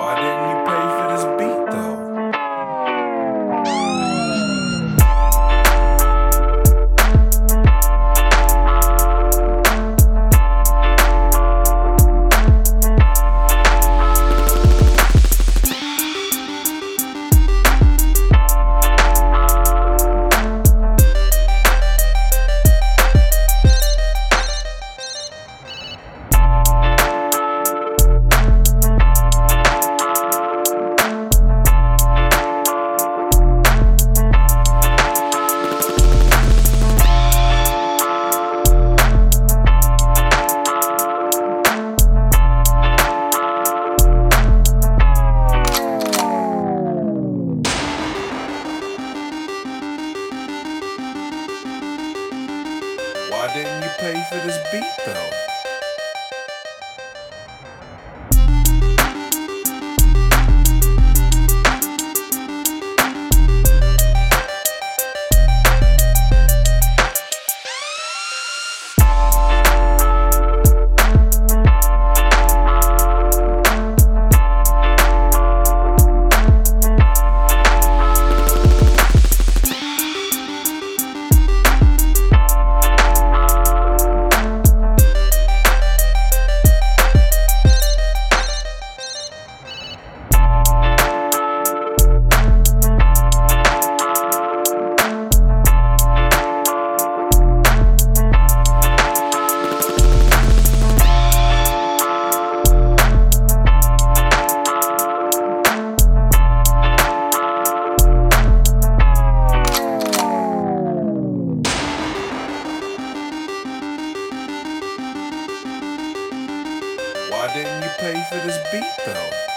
Why didn't you pay for this beat though? Didn't you pay for this beat though?